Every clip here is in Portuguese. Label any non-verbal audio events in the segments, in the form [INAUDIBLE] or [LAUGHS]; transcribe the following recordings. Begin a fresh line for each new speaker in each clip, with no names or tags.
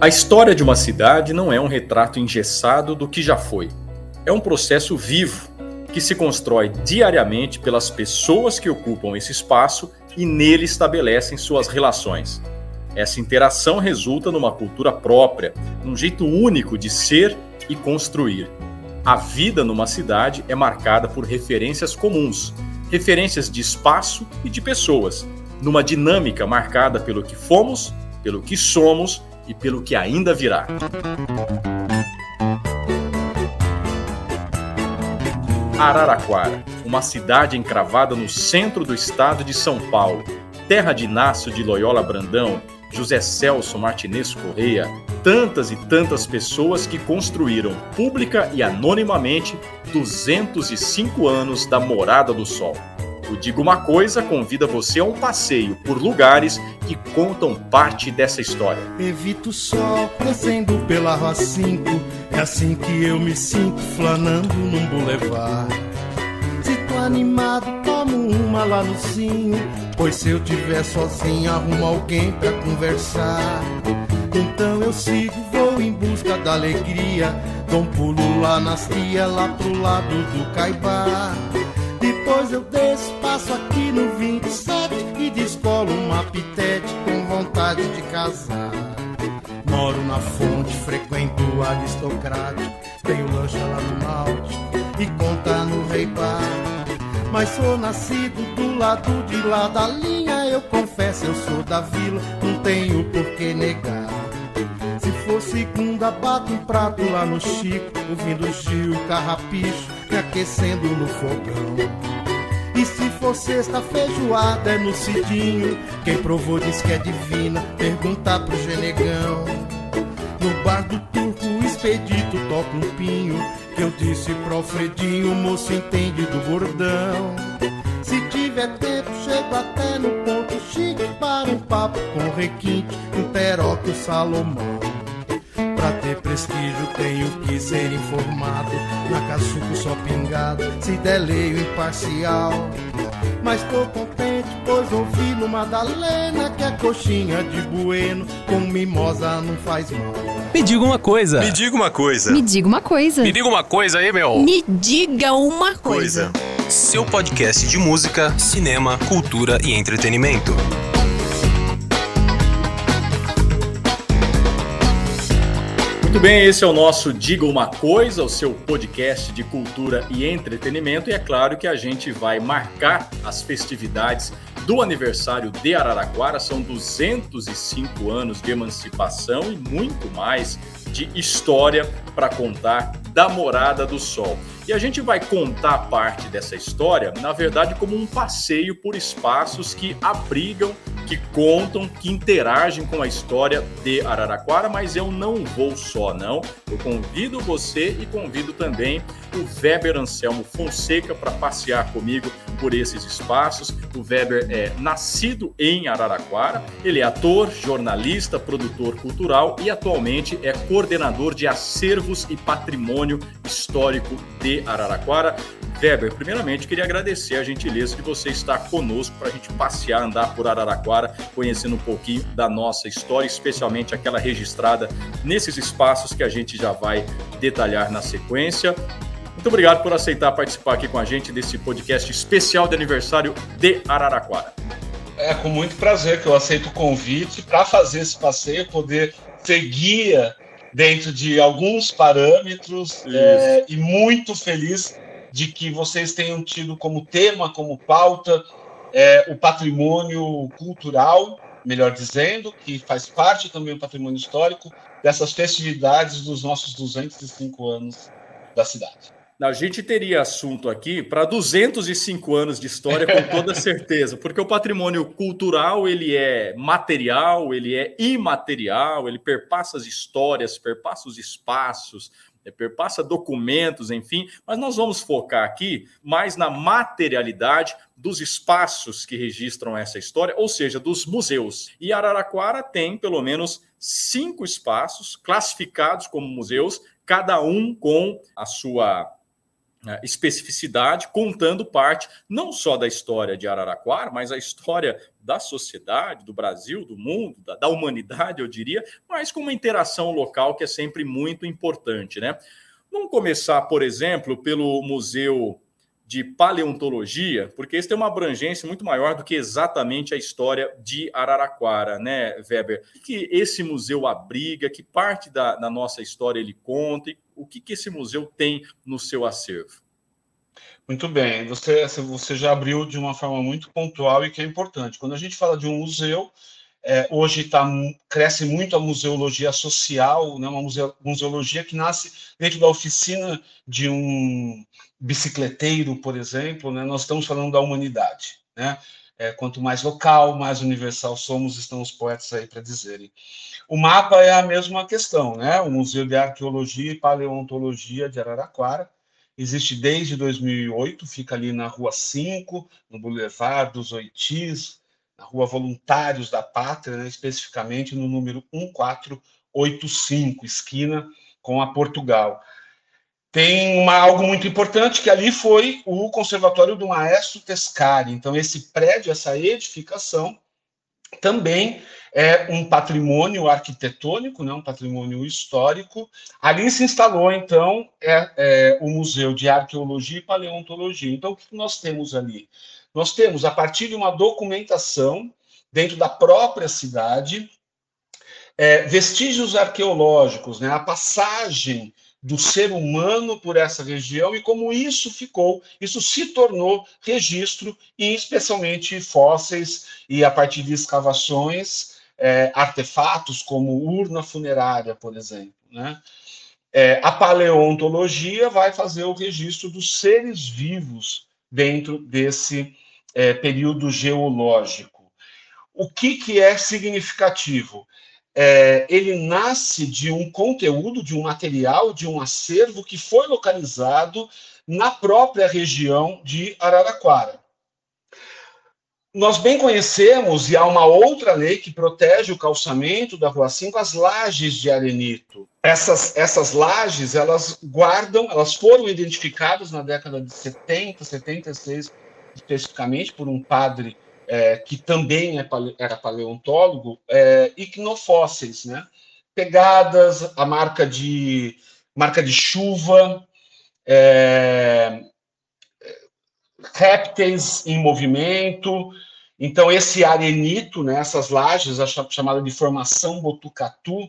A história de uma cidade não é um retrato engessado do que já foi. É um processo vivo que se constrói diariamente pelas pessoas que ocupam esse espaço e nele estabelecem suas relações. Essa interação resulta numa cultura própria, num jeito único de ser e construir. A vida numa cidade é marcada por referências comuns, referências de espaço e de pessoas, numa dinâmica marcada pelo que fomos, pelo que somos e pelo que ainda virá. Araraquara, uma cidade encravada no centro do estado de São Paulo, terra de Inácio de Loyola Brandão, José Celso Martinez Correia, tantas e tantas pessoas que construíram pública e anonimamente 205 anos da Morada do Sol. O Diga Uma Coisa convida você a um passeio por lugares que contam parte dessa história.
Evito o sol descendo pela Rua 5, é assim que eu me sinto flanando num bulevar. Se tô animado, tomo uma lá no sim, pois se eu tiver sozinho, arrumo alguém pra conversar. Então eu sigo, vou em busca da alegria, dou um pulo lá nas tias, lá pro lado do Caibá. Depois eu desço, passo aqui no 27 e descolo uma pitete com vontade de casar. Moro na fonte, frequento o aristocrático, tenho lancha lá no malte e conta no rei bar. Mas sou nascido do lado de lá da linha, eu confesso, eu sou da vila, não tenho por que negar. Se for segunda, bato um prato lá no Chico, ouvindo Gil Carrapicho, me aquecendo no fogão. E se for sexta feijoada é no Cidinho, quem provou diz que é divina, pergunta pro Genegão. No bar do turco, o expedito toca um pinho, que eu disse pro Alfredinho, moço entende do bordão. Se tiver tempo, chego até no ponto chique para um papo com requinte, um peroque o Salomão. Pra ter prestígio tenho que ser informado Na caçuco só pingado, se der leio imparcial Mas tô contente, pois ouvi no Madalena Que a coxinha de bueno com mimosa não faz mal
Me diga uma coisa.
Me diga uma coisa.
Me diga uma coisa.
Me diga uma coisa aí, meu.
Me diga uma coisa.
Seu podcast de música, cinema, cultura e entretenimento.
Muito bem, esse é o nosso Diga Uma Coisa, o seu podcast de cultura e entretenimento. E é claro que a gente vai marcar as festividades do aniversário de Araraquara. São 205 anos de emancipação e muito mais de história para contar da Morada do Sol. E a gente vai contar parte dessa história, na verdade, como um passeio por espaços que abrigam, que contam, que interagem com a história de Araraquara, mas eu não vou só, não. Eu convido você e convido também o Weber Anselmo Fonseca para passear comigo por esses espaços. O Weber é nascido em Araraquara, ele é ator, jornalista, produtor cultural e atualmente é coordenador de acervos e patrimônio histórico de Araraquara. Weber, primeiramente queria agradecer a gentileza de você estar conosco para a gente passear, andar por Araraquara, conhecendo um pouquinho da nossa história, especialmente aquela registrada nesses espaços que a gente já vai detalhar na sequência. Muito obrigado por aceitar participar aqui com a gente desse podcast especial de aniversário de Araraquara.
É com muito prazer que eu aceito o convite para fazer esse passeio, poder ser guia dentro de alguns parâmetros é, e muito feliz de que vocês tenham tido como tema, como pauta, é, o patrimônio cultural, melhor dizendo, que faz parte também do patrimônio histórico dessas festividades dos nossos 205 anos da cidade.
A gente teria assunto aqui para 205 anos de história, com toda [LAUGHS] certeza, porque o patrimônio cultural ele é material, ele é imaterial, ele perpassa as histórias, perpassa os espaços, é, perpassa documentos, enfim, mas nós vamos focar aqui mais na materialidade dos espaços que registram essa história, ou seja, dos museus. E Araraquara tem pelo menos cinco espaços classificados como museus, cada um com a sua especificidade, contando parte não só da história de Araraquara, mas a história da sociedade, do Brasil, do mundo, da, da, humanidade, eu diria, mas com uma interação local que é sempre muito importante, né? Vamos começar, por exemplo, pelo Museu de Paleontologia, porque esse tem uma abrangência muito maior do que exatamente a história de Araraquara, né, Weber? O que esse museu abriga, que parte da, da nossa história ele conta, e o que, que esse museu tem no seu acervo?
Muito bem, você, você já abriu de uma forma muito pontual e que é importante. Quando a gente fala de um museu, é, hoje tá, cresce muito a museologia social, né, uma museologia que nasce dentro da oficina de um bicicleteiro, por exemplo. Né, nós estamos falando da humanidade. Né? É, quanto mais local, mais universal somos, estão os poetas aí para dizerem. O mapa é a mesma questão, né? O Museu de Arqueologia e Paleontologia de Araraquara existe desde 2008, fica ali na Rua 5, no Boulevard dos Oitis, na Rua Voluntários da Pátria, né, especificamente no número 1485, esquina com a Portugal. Tem uma, algo muito importante que ali foi o Conservatório do Maestro Tescari. Então, esse prédio, essa edificação, também é um patrimônio arquitetônico, né, um patrimônio histórico. Ali se instalou, então, é, é, o Museu de Arqueologia e Paleontologia. Então, o que nós temos ali? Nós temos, a partir de uma documentação dentro da própria cidade, é, vestígios arqueológicos, né, a passagem do ser humano por essa região e como isso ficou, isso se tornou registro, e especialmente fósseis e a partir de escavações, é, artefatos como urna funerária, por exemplo. Né? É, a paleontologia vai fazer o registro dos seres vivos dentro desse é, período geológico. O que, que é significativo? É, ele nasce de um conteúdo, de um material, de um acervo que foi localizado na própria região de Araraquara. Nós bem conhecemos, e há uma outra lei que protege o calçamento da Rua 5, as lajes de arenito. Essas, essas lajes, elas guardam, elas foram identificadas na década de 70, 76, especificamente por um padre é, que também é, era paleontólogo, é, icnofósseis, né? Pegadas, a marca de marca de chuva, é, répteis em movimento. Então, esse arenito, né, essas lajes, a chamada de formação Botucatu,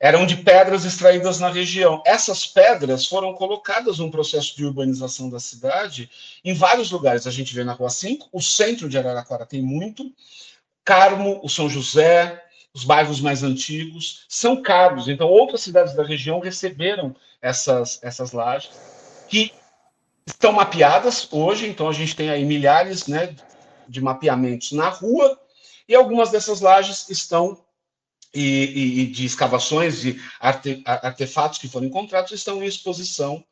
eram de pedras extraídas na região. Essas pedras foram colocadas num processo de urbanização da cidade em vários lugares. A gente vê na Rua 5, o centro de Araraquara tem muito, Carmo, o São José, os bairros mais antigos, São Carlos. Então, outras cidades da região receberam essas, essas lajes, que estão mapeadas hoje. Então, a gente tem aí milhares né, de mapeamentos na rua, e algumas dessas lajes estão e, e, de escavações de arte, artefatos que foram encontrados estão em exposição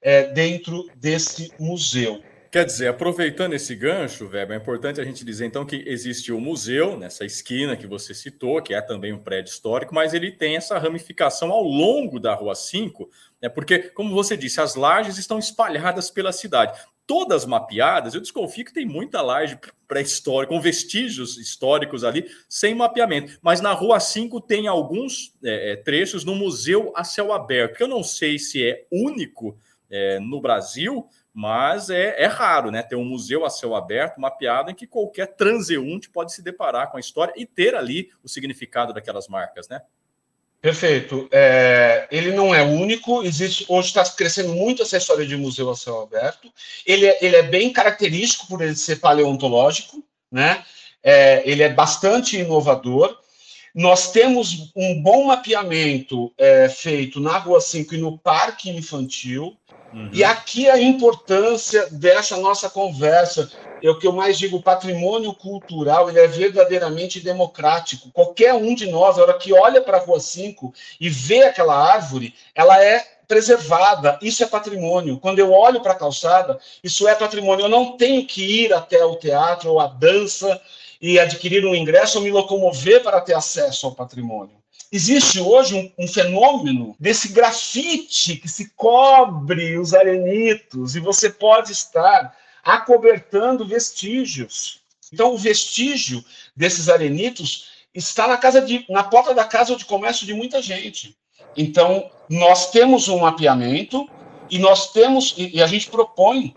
é, dentro desse museu.
Quer dizer, aproveitando esse gancho, Weber, é importante a gente dizer então que existe o museu nessa esquina que você citou, que é também um prédio histórico, mas ele tem essa ramificação ao longo da Rua 5, né, porque, como você disse, as lajes estão espalhadas pela cidade todas mapeadas, eu desconfio que tem muita laje pré-histórica, com vestígios históricos ali, sem mapeamento. Mas na Rua 5 tem alguns é, é, trechos no Museu a Céu Aberto, que eu não sei se é único é, no Brasil, mas é, é, raro, né? Ter um museu a céu aberto, mapeado, em que qualquer transeunte pode se deparar com a história e ter ali o significado daquelas marcas, né?
Perfeito. É, ele não é único, existe hoje está crescendo muito essa história de museu a céu aberto. Ele é, ele é bem característico por ele ser paleontológico, né? É, ele é bastante inovador. Nós temos um bom mapeamento é, feito na Rua 5 e no Parque Infantil. Uhum. E aqui a importância dessa nossa conversa, é o que eu mais digo, o patrimônio cultural, ele é verdadeiramente democrático. Qualquer um de nós, a hora que olha para a Rua 5 e vê aquela árvore, ela é preservada, isso é patrimônio. Quando eu olho para a calçada, isso é patrimônio. Eu não tenho que ir até o teatro ou a dança e adquirir um ingresso ou me locomover para ter acesso ao patrimônio. Existe hoje um, um, fenômeno desse grafite que se cobre os arenitos e você pode estar acobertando vestígios. Então, o vestígio desses arenitos está na casa de, na porta da casa de comércio de muita gente. Então, nós temos um mapeamento e nós temos e, e a gente propõe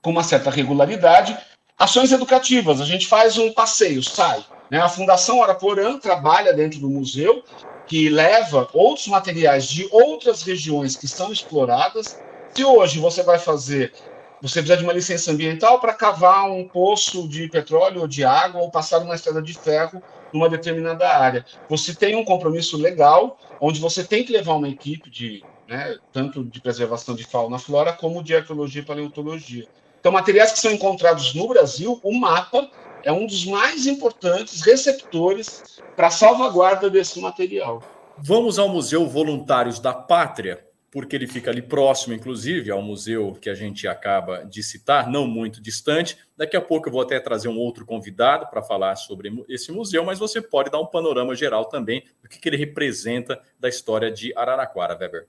com uma certa regularidade ações educativas. A gente faz um passeio, sai. Né? A Fundação Araporã trabalha dentro do museu, que leva outros materiais de outras regiões que estão exploradas. Se hoje você vai fazer, você precisa de uma licença ambiental para cavar um poço de petróleo ou de água ou passar uma estrada de ferro numa determinada área. Você tem um compromisso legal, onde você tem que levar uma equipe de, né, tanto de preservação de fauna e flora, como de arqueologia e paleontologia. Então, materiais que são encontrados no Brasil, o mapa é um dos mais importantes receptores para a salvaguarda desse material.
Vamos ao Museu Voluntários da Pátria, porque ele fica ali próximo, inclusive, ao museu que a gente acaba de citar, não muito distante. Daqui a pouco eu vou até trazer um outro convidado para falar sobre esse museu, mas você pode dar um panorama geral também do que, que ele representa da história de Araraquara, Weber.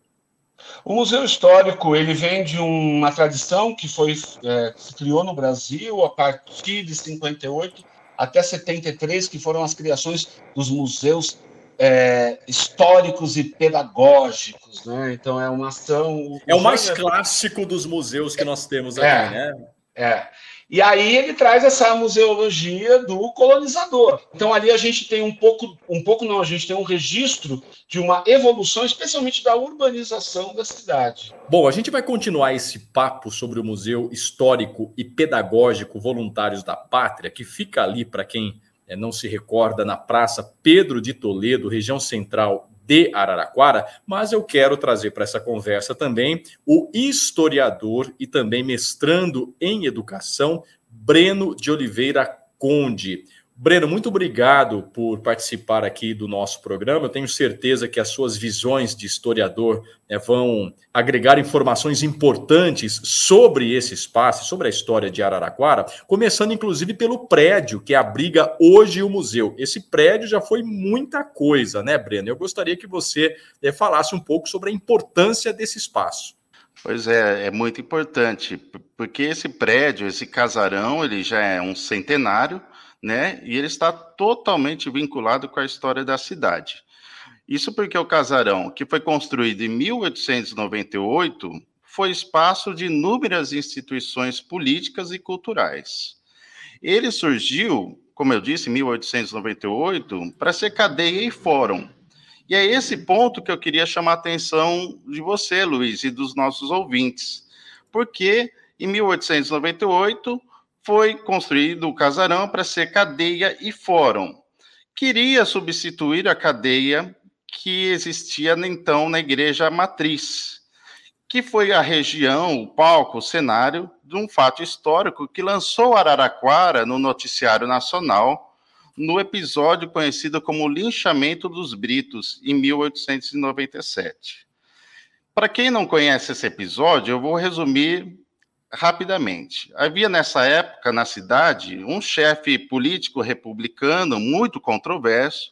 O Museu Histórico ele vem de uma tradição que foi é, se criou no Brasil a partir de 58 até 73, que foram as criações dos museus é, históricos e pedagógicos, né? Então é uma ação.
É o mais clássico dos museus que nós temos aqui, é, né?
É. E aí ele traz essa museologia do colonizador. Então ali a gente tem um pouco, um pouco não, a gente tem um registro de uma evolução, especialmente da urbanização da cidade.
Bom, a gente vai continuar esse papo sobre o Museu Histórico e Pedagógico Voluntários da Pátria, que fica ali para quem é, não se recorda na Praça Pedro de Toledo, região central de Araraquara, mas eu quero trazer para essa conversa também o historiador e também mestrando em educação, Breno de Oliveira Conde. Breno, muito obrigado por participar aqui do nosso programa. Eu tenho certeza que as suas visões de historiador né, vão agregar informações importantes sobre esse espaço, sobre a história de Araraquara, começando inclusive pelo prédio que abriga hoje o museu. Esse prédio já foi muita coisa, né, Breno? Eu gostaria que você é, falasse um pouco sobre a importância desse espaço.
Pois é, é muito importante, porque esse prédio, esse casarão, ele já é um centenário né? E ele está totalmente vinculado com a história da cidade. Isso porque o casarão, que foi construído em 1898, foi espaço de inúmeras instituições políticas e culturais. Ele surgiu, como eu disse, em 1898, para ser cadeia e fórum. E é esse ponto que eu queria chamar a atenção de você, Luiz, e dos nossos ouvintes. Porque em 1898 foi construído o casarão para ser cadeia e fórum. Queria substituir a cadeia que existia então na igreja matriz, que foi a região, o palco, o cenário de um fato histórico que lançou Araraquara no noticiário nacional no episódio conhecido como Linchamento dos Britos, em 1897. Para quem não conhece esse episódio, eu vou resumir rapidamente. Havia nessa época na cidade um chefe político republicano muito controverso,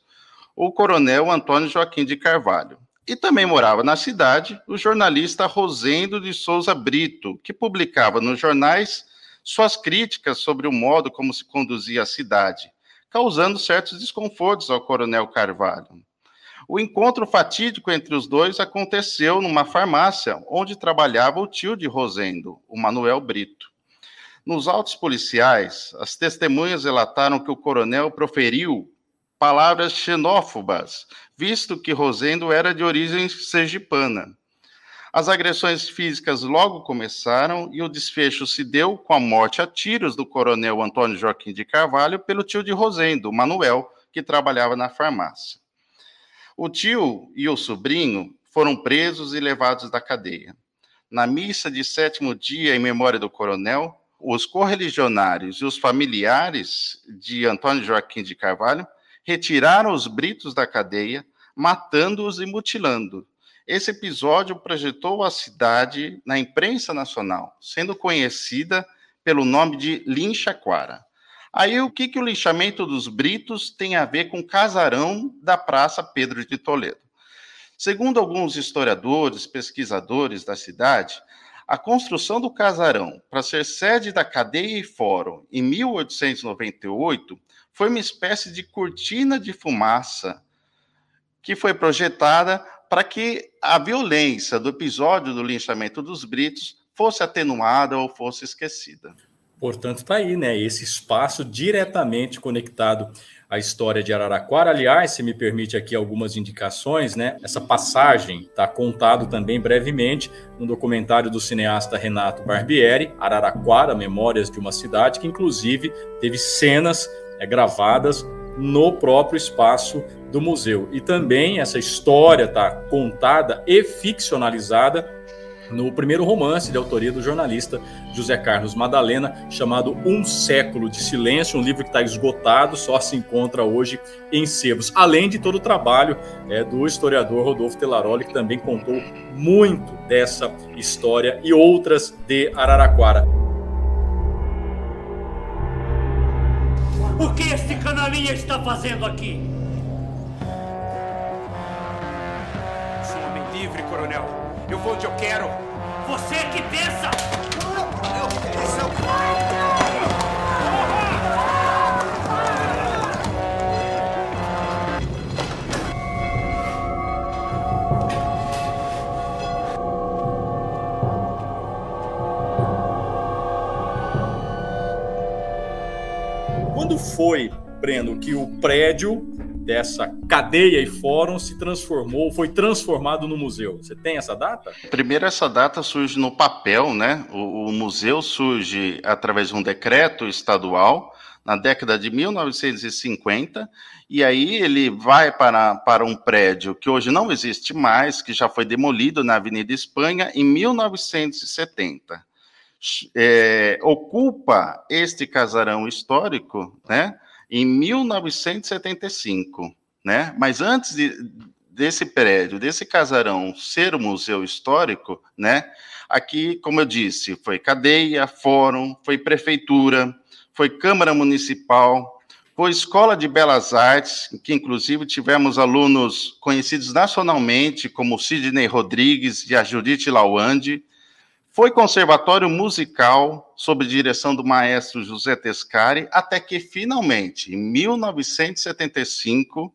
o coronel Antônio Joaquim de Carvalho. E também morava na cidade o jornalista Rosendo de Souza Brito, que publicava nos jornais suas críticas sobre o modo como se conduzia a cidade, causando certos desconfortos ao coronel Carvalho. O encontro fatídico entre os dois aconteceu numa farmácia onde trabalhava o tio de Rosendo, o Manuel Brito. Nos autos policiais, as testemunhas relataram que o coronel proferiu palavras xenófobas, visto que Rosendo era de origem sergipana. As agressões físicas logo começaram e o desfecho se deu com a morte a tiros do coronel Antônio Joaquim de Carvalho pelo tio de Rosendo, Manuel, que trabalhava na farmácia. O tio e o sobrinho foram presos e levados da cadeia. Na missa de sétimo dia em memória do coronel, os correligionários e os familiares de Antônio Joaquim de Carvalho retiraram os britos da cadeia, matando-os e mutilando. Esse episódio projetou a cidade na imprensa nacional, sendo conhecida pelo nome de Linchaquara. Aí o que, que o lixamento dos Britos tem a ver com o casarão da Praça Pedro de Toledo? Segundo alguns historiadores, pesquisadores da cidade, a construção do casarão para ser sede da cadeia e fórum em 1898 foi uma espécie de cortina de fumaça que foi projetada para que a violência do episódio do linchamento dos britos fosse atenuada ou fosse esquecida.
Portanto, está aí, né? Esse espaço diretamente conectado à história de Araraquara. Aliás, se me permite aqui algumas indicações, né? Essa passagem está contado também brevemente no documentário do cineasta Renato Barbieri, Araraquara, Memórias de uma Cidade, que inclusive teve cenas é, gravadas no próprio espaço do museu. E também essa história está contada e ficcionalizada no primeiro romance de autoria do jornalista José Carlos Madalena, chamado Um Século de Silêncio, um livro que está esgotado, só se encontra hoje em sebos, além de todo o trabalho é, do historiador Rodolfo Telaroli, que também contou muito dessa história e outras de Araraquara.
O que este canalinha está fazendo aqui?
Sou homem livre, coronel. Eu vou onde eu quero.
Você é que pensa!
Quando foi, Breno, que o prédio dessa cadeia e fórum se transformou, foi transformado no museu. Você tem essa data?
Primeiro, essa data surge no papel, né? O, o museu surge através de um decreto estadual na década de 1950, e aí ele vai para, para um prédio que hoje não existe mais, que já foi demolido na Avenida Espanha em 1970. É, ocupa este casarão histórico, né? Em 1975, né? Mas antes de, desse prédio, desse casarão ser o museu histórico, né? Aqui, como eu disse, foi cadeia, fórum, foi prefeitura, foi câmara municipal, foi escola de belas artes, que inclusive tivemos alunos conhecidos nacionalmente como Sidney Rodrigues e a Judite Lawande, foi conservatório musical sob direção do maestro José Tescari, até que finalmente, em 1975,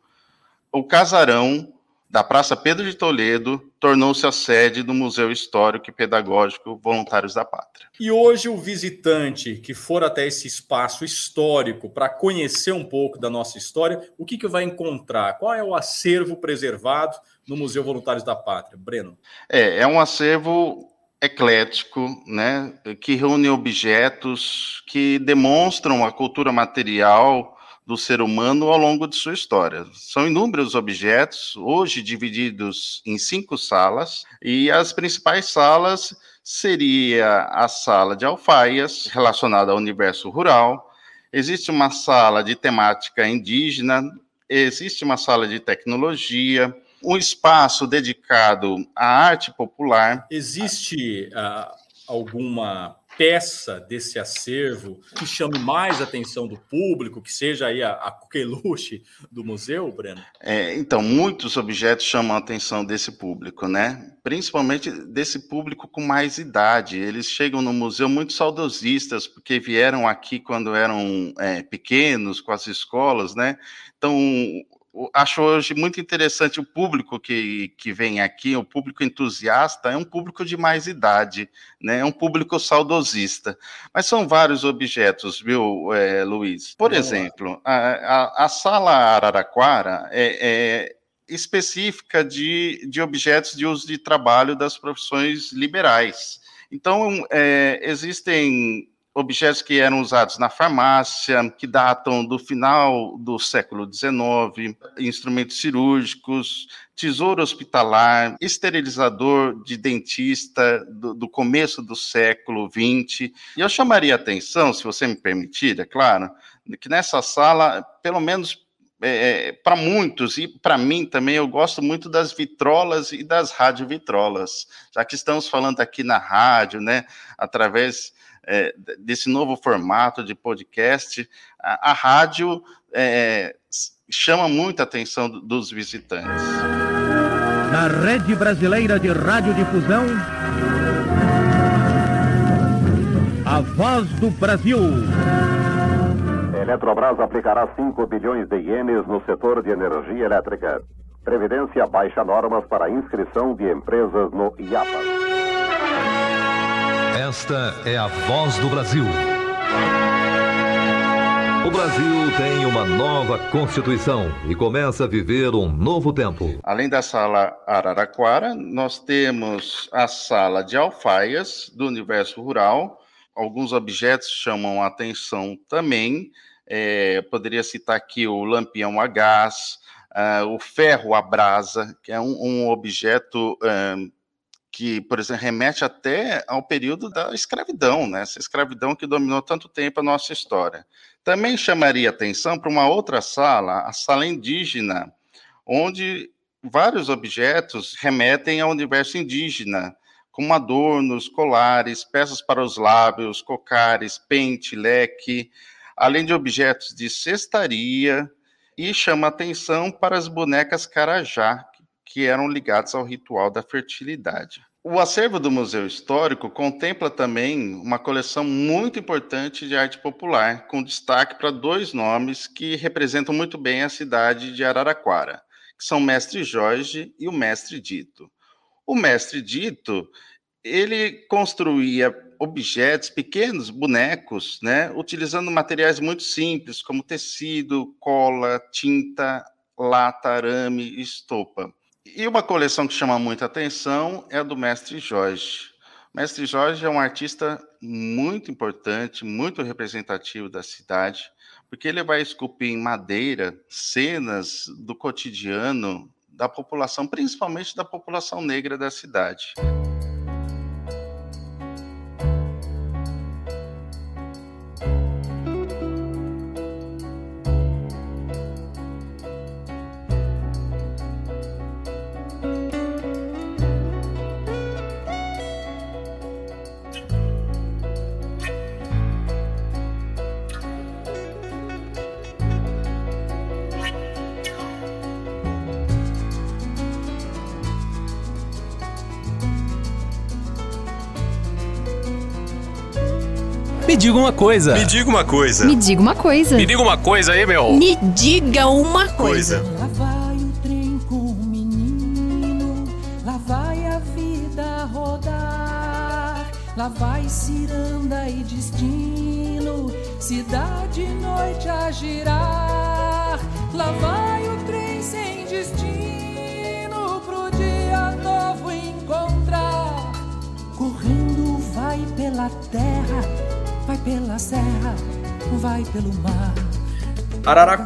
o casarão da Praça Pedro de Toledo tornou-se a sede do Museu Histórico e Pedagógico Voluntários da Pátria.
E hoje o visitante que for até esse espaço histórico para conhecer um pouco da nossa história, o que, que vai encontrar? Qual é o acervo preservado no Museu Voluntários da Pátria? Breno?
É, é um acervo eclético, né, que reúne objetos que demonstram a cultura material do ser humano ao longo de sua história. São inúmeros objetos, hoje divididos em cinco salas, e as principais salas seria a sala de alfaias, relacionada ao universo rural, existe uma sala de temática indígena, existe uma sala de tecnologia, um espaço dedicado à arte popular.
Existe uh, alguma peça desse acervo que chame mais a atenção do público, que seja aí a, a coqueluche do museu, Breno?
É, então, muitos objetos chamam a atenção desse público, né? Principalmente desse público com mais idade. Eles chegam no museu muito saudosistas, porque vieram aqui quando eram é, pequenos, com as escolas, né? Então, acho hoje muito interessante o público que, que vem aqui, o público entusiasta, é um público de mais idade, né? é um público saudosista. Mas são vários objetos, viu, é, Luiz? Por exemplo, a, a, a, sala Araraquara é, é específica de, de objetos de uso de trabalho das profissões liberais. Então, é, existem objetos que eram usados na farmácia, que datam do final do século XIX, instrumentos cirúrgicos, tesouro hospitalar, esterilizador de dentista do, do começo do século XX. E eu chamaria a atenção, se você me permitir, é claro, que nessa sala, pelo menos é, é para muitos e para mim também, eu gosto muito das vitrolas e das radiovitrolas, já que estamos falando aqui na rádio, né, através é, desse novo formato de podcast, a, a rádio é, chama muita atenção dos visitantes.
Na rede brasileira de radiodifusão, a voz do Brasil.
Eletrobras aplicará 5 bilhões de ienes no setor de energia elétrica. Previdência baixa normas para inscrição de empresas no IAPA.
Esta é a voz do Brasil. O Brasil tem uma nova Constituição e começa a viver um novo tempo.
Além da sala Araraquara, nós temos a sala de alfaias do universo rural. Alguns objetos chamam a atenção também. É, poderia citar aqui o lampião a gás, uh, o ferro à brasa, que é um, um objeto uh, que, por exemplo, remete até ao período da escravidão, né? essa escravidão que dominou tanto tempo a nossa história. Também chamaria atenção para uma outra sala, a sala indígena, onde vários objetos remetem ao universo indígena, como adornos, colares, peças para os lábios, cocares, pente, leque, além de objetos de cestaria, e chama atenção para as bonecas carajá, que eram ligadas ao ritual da fertilidade. O acervo do Museu Histórico contempla também uma coleção muito importante de arte popular, com destaque para dois nomes que representam muito bem a cidade de Araraquara, que são o Mestre Jorge e o Mestre Dito. O Mestre Dito, ele construía objetos, pequenos bonecos, né, utilizando materiais muito simples, como tecido, cola, tinta, lata, arame e estopa. E uma coleção que chama muita atenção é a do Mestre Jorge. O Mestre Jorge é um artista muito importante, muito representativo da cidade, porque ele vai esculpir em madeira cenas do cotidiano da população, principalmente da população negra da cidade.
Diga uma coisa.
Me diga uma coisa.
Me diga uma coisa.
Me diga uma coisa aí, meu.
Me diga uma coisa.
Lá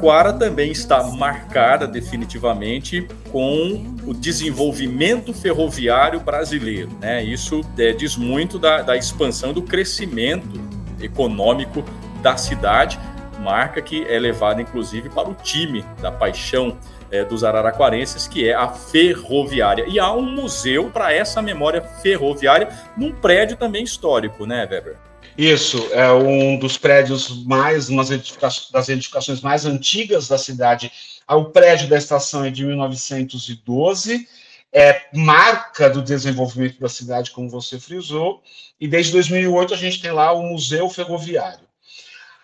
Araraquara também está marcada definitivamente com o desenvolvimento ferroviário brasileiro. Né? Isso é, diz muito da, da expansão do crescimento econômico da cidade, marca que é levada inclusive para o time da paixão é, dos araraquarenses, que é a ferroviária. E há um museu para essa memória ferroviária num prédio também histórico, né, Weber?
Isso, é um dos prédios mais, uma das edificações mais antigas da cidade. O prédio da estação é de 1912, é marca do desenvolvimento da cidade, como você frisou, e desde 2008 a gente tem lá o Museu Ferroviário.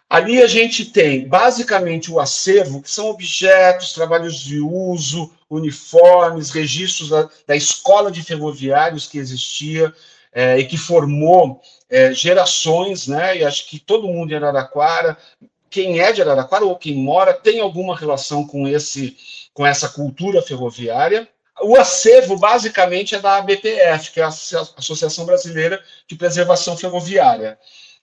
Ali a gente tem basicamente o acervo, que são objetos, trabalhos de uso, uniformes, registros da, da escola de ferroviários que existia é, e que formou é, gerações, né? E acho que todo mundo em Araraquara, quem é de Araraquara ou quem mora, tem alguma relação com esse, com essa cultura ferroviária. O acervo, basicamente, é da ABPF, que é a Associação Brasileira de Preservação Ferroviária.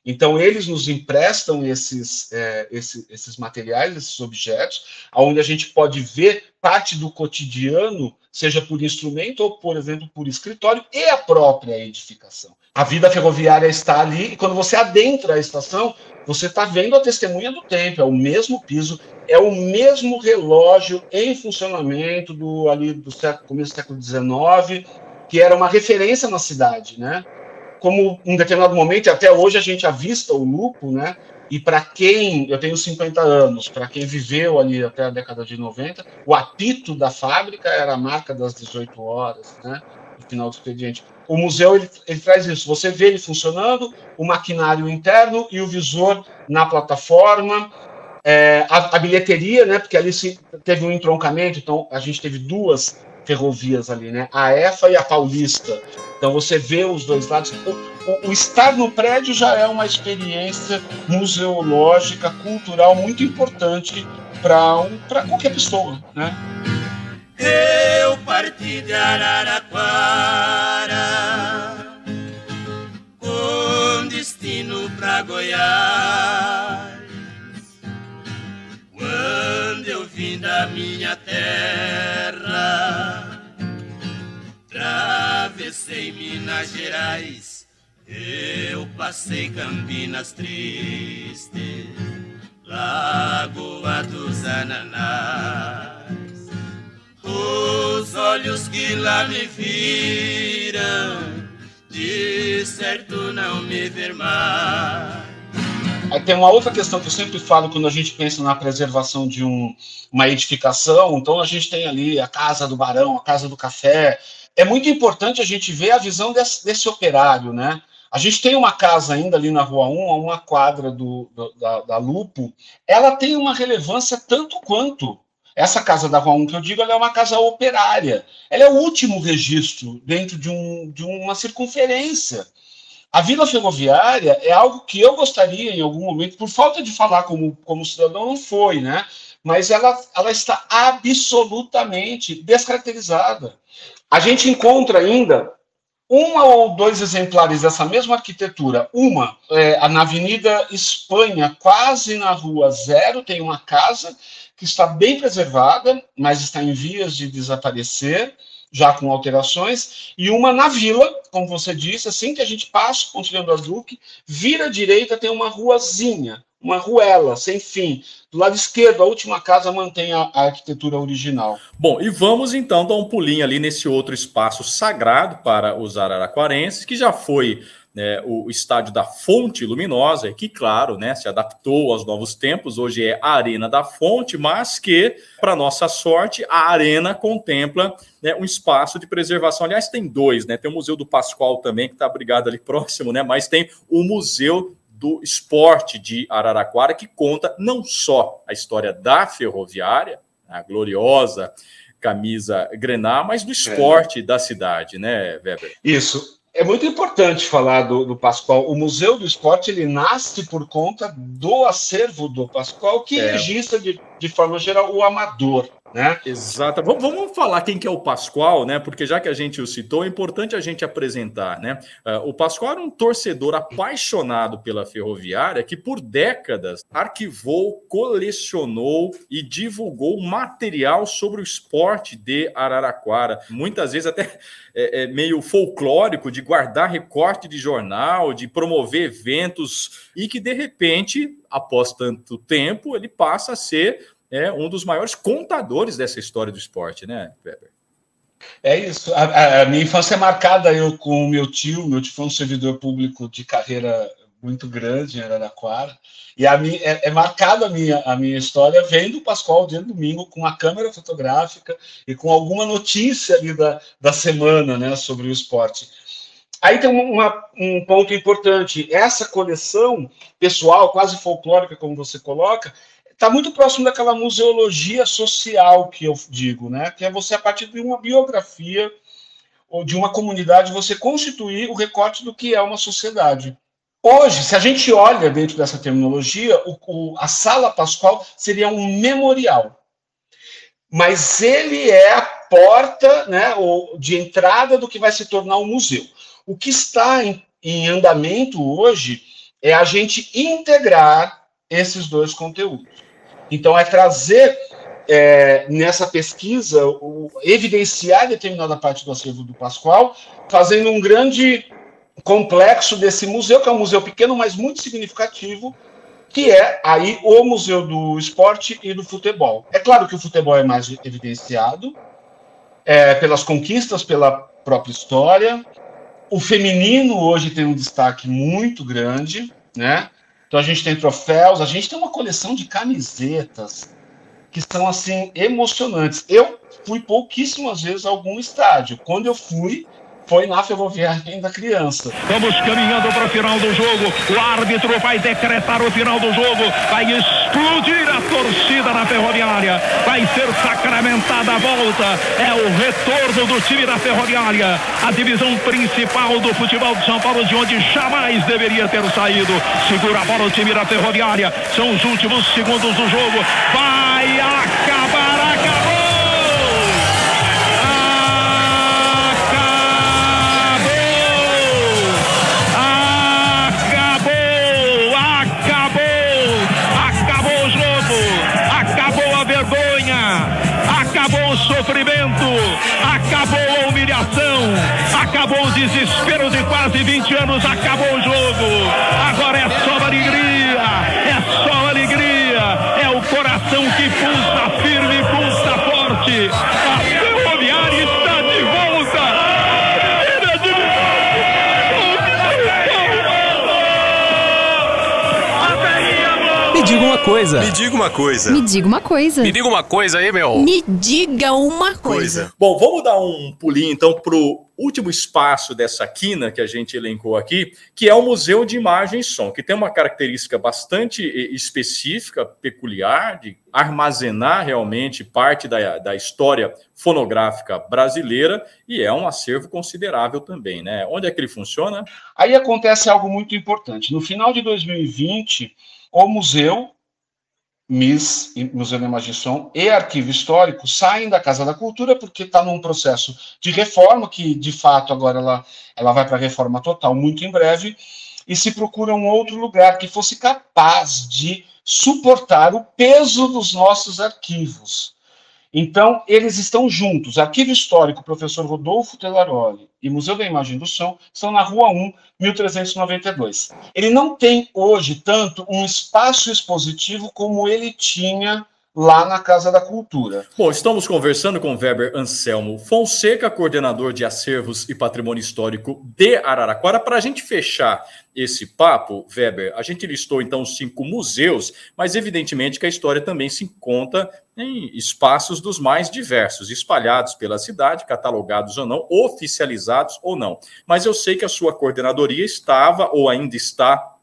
Então, eles nos emprestam esses, é, esses, esses materiais, esses objetos, onde a gente pode ver parte do cotidiano, seja por instrumento ou, por exemplo, por escritório, e a própria edificação. A vida ferroviária está ali, e quando você adentra a estação, você está vendo a testemunha do tempo, é o mesmo piso, é o mesmo relógio em funcionamento do ali do século, começo do século XIX, que era uma referência na cidade, né? Como em determinado momento, até hoje a gente avista o lupo, né? E para quem, eu tenho 50 anos, para quem viveu ali até a década de 90, o apito da fábrica era a marca das 18 horas, né? No final do expediente. O museu ele, ele traz isso. Você vê ele funcionando, o maquinário interno e o visor na plataforma, é, a, a, bilheteria, né? Porque ali se, teve um entroncamento, então a gente teve duas ferrovias ali, né? A EFA e a Paulista. Então você vê os dois lados. O, o, o estar no prédio já é uma experiência museológica, cultural muito importante para um, qualquer pessoa, né?
Eu parti de Araraquara com destino para Goiás. Vim da minha terra, travessei Minas Gerais, eu passei Campinas tristes, Lagoa dos Ananás. Os olhos que lá me viram, de certo não me ver mais.
Tem uma outra questão que eu sempre falo quando a gente pensa na preservação de um, uma edificação. Então a gente tem ali a casa do barão, a casa do café. É muito importante a gente ver a visão desse, desse operário, né? A gente tem uma casa ainda ali na Rua 1, a uma quadra do, do da, da Lupo. Ela tem uma relevância tanto quanto essa casa da Rua 1 que eu digo, ela é uma casa operária. Ela é o último registro dentro de, um, de uma circunferência. A Vila Ferroviária é algo que eu gostaria, em algum momento, por falta de falar como, como cidadão, não foi, né? Mas ela, ela está absolutamente descaracterizada. A gente encontra ainda uma ou dois exemplares dessa mesma arquitetura. Uma, é, na Avenida Espanha, quase na Rua Zero, tem uma casa que está bem preservada, mas está em vias de desaparecer, já com alterações, e uma na vila, como você disse, assim que a gente passa o Pontilhão do Duque, vira à direita, tem uma ruazinha, uma ruela, sem fim. Do lado esquerdo, a última casa mantém a, a, arquitetura original.
Bom, e vamos então dar um pulinho ali nesse outro espaço sagrado para os araraquarenses, que já foi né, o estádio da Fonte Luminosa, que, claro, né, se adaptou aos novos tempos, hoje é a Arena da Fonte, mas que, para nossa sorte, a Arena contempla né, um espaço de preservação. Aliás, tem dois, né? Tem o Museu do Pascoal também, que está abrigado ali [LAUGHS] próximo, né? Mas tem o Museu do Esporte de Araraquara, que conta não só a história da ferroviária, a gloriosa camisa grená, mas do esporte é. da cidade, né, Weber?
Isso é muito importante falar do, do Pascoal. O Museu do Esporte ele nasce por conta do acervo do Pascoal, que é. registra de, de forma geral o amador. Né?
Exato. Vamos, vamos falar quem que é o Pascoal, né? Porque já que a gente o citou, é importante a gente apresentar, né? Uh, o Pascoal era um torcedor apaixonado pela ferroviária que por décadas arquivou, colecionou e divulgou material sobre o esporte de Araraquara. Muitas vezes até é, é meio folclórico de guardar recorte de jornal, de promover eventos e que de repente, após tanto tempo, ele passa a ser é um dos maiores contadores dessa história do esporte, né, Weber?
É isso. A, a, minha infância é marcada eu com o meu tio. Meu tio foi um servidor público de carreira muito grande em Araraquara. E a minha, é, é marcada a minha, a minha história vendo o Pascoal dia domingo com a câmera fotográfica e com alguma notícia ali da, da semana né, sobre o esporte. Aí tem uma, um ponto importante. Essa coleção pessoal, quase folclórica, como você coloca, está muito próximo daquela museologia social que eu digo, né? Que é você, a partir de uma biografia ou de uma comunidade, você constituir o recorte do que é uma sociedade. Hoje, se a gente olha dentro dessa terminologia, o, o, a Sala Pascoal seria um memorial. Mas ele é a porta né, de entrada do que vai se tornar um museu. O que está em, em andamento hoje é a gente integrar esses dois conteúdos. Então, é trazer é, nessa pesquisa, o, evidenciar determinada parte do acervo do Pascoal, fazendo um grande complexo desse museu, que é um museu pequeno, mas muito significativo, que é aí o Museu do Esporte e do Futebol. É claro que o futebol é mais evidenciado, é, pelas conquistas, pela própria história. O feminino hoje tem um destaque muito grande, né? Então a gente tem troféus, a gente tem uma coleção de camisetas que são assim emocionantes. Eu fui pouquíssimas vezes a algum estádio. Quando eu fui, foi na Ferroviária ainda criança.
Estamos caminhando para o final do jogo. O árbitro vai decretar o final do jogo. Vai explodir a torcida na Ferroviária. Vai ser sacramentada a volta. É o retorno do time da Ferroviária. A divisão principal do futebol de São Paulo, de onde jamais deveria ter saído. Segura a bola o time da Ferroviária. São os últimos segundos do jogo. Vai acabar, sofrimento, acabou a humilhação, acabou o desespero de quase 20 anos, acabou o jogo. Agora é só alegria, é só alegria, é o coração que pulsa
coisa.
Me diga uma coisa.
Me diga uma coisa.
Me diga uma coisa aí, meu.
Me diga uma coisa.
Bom, vamos dar um pulinho então pro último espaço dessa quina que a gente elencou aqui, que é o Museu de Imagem e Som, que tem uma característica bastante específica, peculiar, de armazenar realmente parte da, da história fonográfica brasileira e é um acervo considerável também, né? Onde é que ele funciona?
Aí acontece algo muito importante. No final de 2020, o museu MIS, Museu da Imagem e Som e Arquivo Histórico saem da Casa da Cultura porque está num processo de reforma, que de fato agora ela, ela vai para a reforma total muito em breve, e se procura um outro lugar que fosse capaz de suportar o peso dos nossos arquivos. Então, eles estão juntos. Arquivo Histórico, professor Rodolfo Telaroli e Museu da Imagem do Som estão na Rua 1, 1392. Ele não tem hoje tanto um espaço expositivo como ele tinha lá na Casa da Cultura.
Bom, estamos conversando com Weber Anselmo Fonseca, coordenador de acervos e patrimônio histórico de Araraquara. Para a gente fechar esse papo, Weber, a gente listou então cinco museus, mas evidentemente que a história também se encontra em espaços dos mais diversos, espalhados pela cidade, catalogados ou não, oficializados ou não. Mas eu sei que a sua coordenadoria estava ou ainda está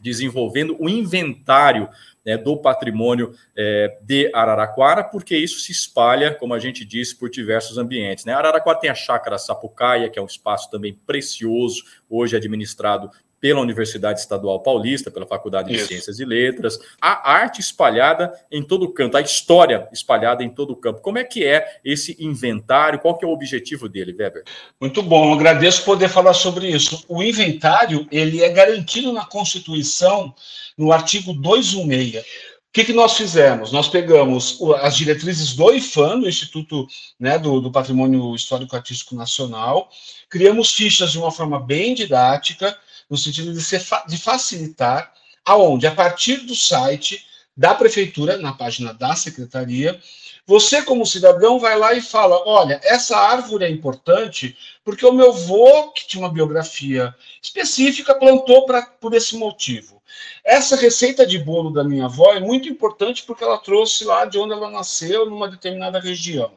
desenvolvendo o inventário né, do patrimônio é, de Araraquara, porque isso se espalha, como a gente disse, por diversos ambientes. Né? Araraquara tem a chácara Sapucaia, que é um espaço também precioso, hoje administrado pela Universidade Estadual Paulista, pela Faculdade Isso. de Ciências e Letras, a arte espalhada em todo o canto, a história espalhada em todo o campo. Como é que é esse inventário? Qual que é o objetivo dele, Weber?
Muito bom, agradeço poder falar sobre isso. O inventário, ele é garantido na Constituição, no artigo 216. O que, que nós fizemos? Nós pegamos as diretrizes do IFAM, do Instituto né, do, do Patrimônio Histórico Artístico Nacional, criamos fichas de uma forma bem didática, no sentido de, ser, de facilitar, aonde, a partir do site da prefeitura, na página da secretaria, você, como cidadão, vai lá e fala: olha, essa árvore é importante porque o meu avô, que tinha uma biografia específica, plantou pra, por esse motivo. Essa receita de bolo da minha avó é muito importante porque ela trouxe lá de onde ela nasceu, numa determinada região.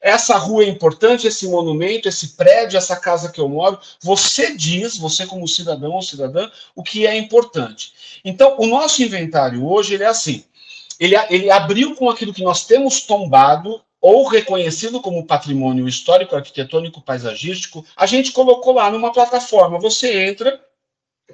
Essa rua é importante, esse monumento, esse prédio, essa casa que eu moro. Você diz, você como cidadão ou cidadã, o que é importante. Então, o nosso inventário hoje ele é assim. Ele, ele abriu com aquilo que nós temos tombado ou reconhecido como patrimônio histórico, arquitetônico, paisagístico. A gente colocou lá numa plataforma. Você entra,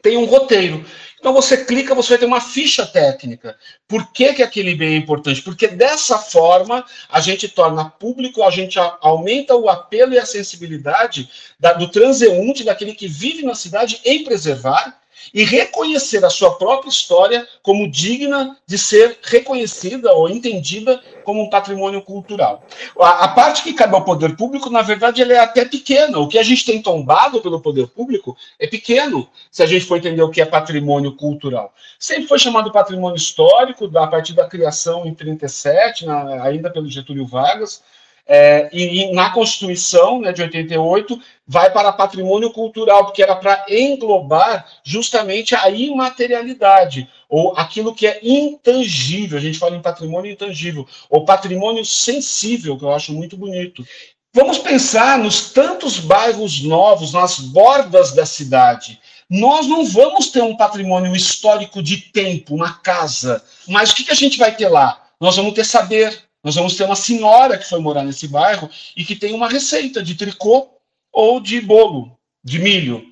tem um roteiro. Então você clica, você vai ter uma ficha técnica. Por que, que aquele bem é importante? Porque dessa forma a gente torna público, a gente aumenta o apelo e a sensibilidade da, do transeunte, daquele que vive na cidade, em preservar e reconhecer a sua própria história como digna de ser reconhecida ou entendida como um patrimônio cultural. A, a, parte que cabe ao poder público, na verdade, ela é até pequena. O que a gente tem tombado pelo poder público é pequeno, se a gente for entender o que é patrimônio cultural. Sempre foi chamado patrimônio histórico, a partir da criação em 37, na, ainda pelo Getúlio Vargas, É, e, e, na Constituição né, de 88 vai para patrimônio cultural, porque era para englobar justamente a imaterialidade, ou aquilo que é intangível, a gente fala em patrimônio intangível, ou patrimônio sensível, que eu acho muito bonito. Vamos pensar nos tantos bairros novos, nas bordas da cidade. Nós não vamos ter um patrimônio histórico de tempo, uma casa, mas o que, que a gente vai ter lá? Nós vamos ter saber, nós vamos ter uma senhora que foi morar nesse bairro e que tem uma receita de tricô ou de bolo, de milho.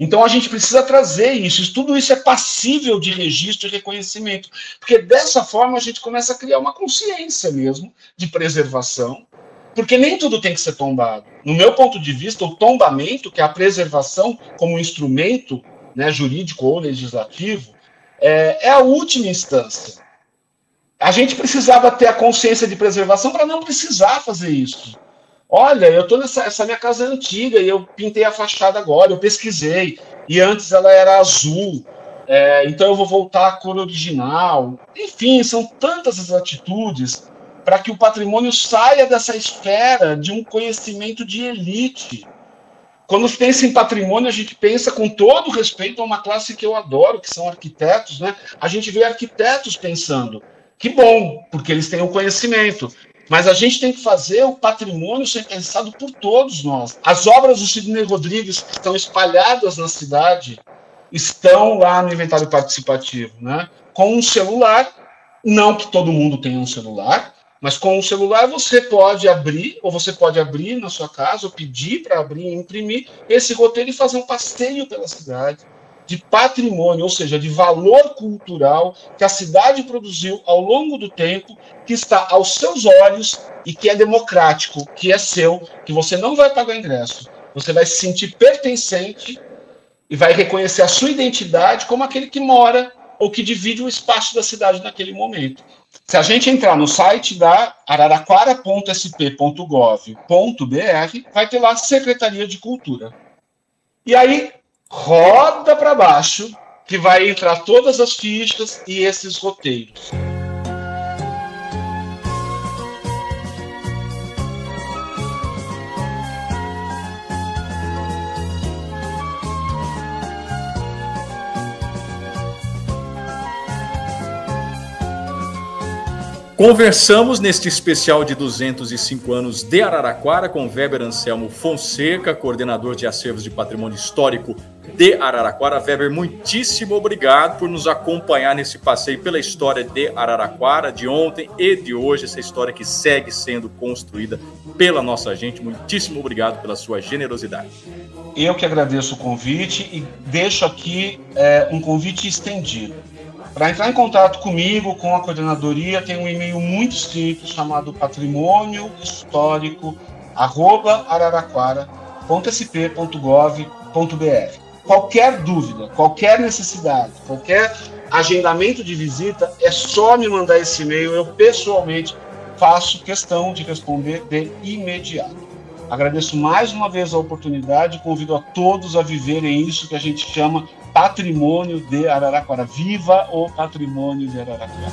Então a gente precisa trazer isso. Tudo isso é passível de registro e reconhecimento, porque dessa forma a gente começa a criar uma consciência mesmo de preservação, porque nem tudo tem que ser tombado. No meu ponto de vista, o tombamento, que é a preservação como instrumento né, jurídico ou legislativo, é, é a última instância. A gente precisava ter a consciência de preservação para não precisar fazer isso. Olha, eu tô nessa essa minha casa é antiga e eu pintei a fachada agora, eu pesquisei e antes ela era azul, é, então eu vou voltar à cor original. Enfim, são tantas as atitudes para que o patrimônio saia dessa esfera de um conhecimento de elite. Quando se pensa em patrimônio, a gente pensa com todo respeito a uma classe que eu adoro, que são arquitetos, né? A gente vê arquitetos pensando. Que bom, porque eles têm o conhecimento. Mas a gente tem que fazer o patrimônio ser pensado por todos nós. As obras do Sidney Rodrigues que estão espalhadas na cidade estão lá no inventário participativo, né? Com um celular, não que todo mundo tenha um celular, mas com um celular você pode abrir, ou você pode abrir na sua casa, ou pedir para abrir e imprimir esse roteiro e fazer um passeio pela cidade de patrimônio, ou seja, de valor cultural que a cidade produziu ao longo do tempo, que está aos seus olhos e que é democrático, que é seu, que você não vai pagar ingresso. Você vai se sentir pertencente e vai reconhecer a sua identidade como aquele que mora ou que divide o espaço da cidade naquele momento. Se a gente entrar no site da araraquara.sp.gov.br, vai ter lá Secretaria de Cultura. E aí, roda para baixo, que vai entrar todas as fichas e esses roteiros.
Conversamos neste especial de 205 anos de Araraquara com Weber Anselmo Fonseca, coordenador de acervos de patrimônio histórico de Araraquara. Weber, muitíssimo obrigado por nos acompanhar nesse passeio pela história de Araraquara, de ontem e de hoje, essa história que segue sendo construída pela nossa gente. Muitíssimo obrigado pela sua generosidade.
Eu que agradeço o convite e deixo aqui é, um convite estendido para entrar em contato comigo, com a coordenadoria, tem um e-mail muito simples chamado patrimônio histórico araraquara.sp.gov.br. Qualquer dúvida, qualquer necessidade, qualquer agendamento de visita, é só me mandar esse e-mail. Eu pessoalmente faço questão de responder de imediato. Agradeço mais uma vez a oportunidade e convido a todos a viverem isso que a gente chama patrimônio de Araraquara. Viva o patrimônio de Araraquara.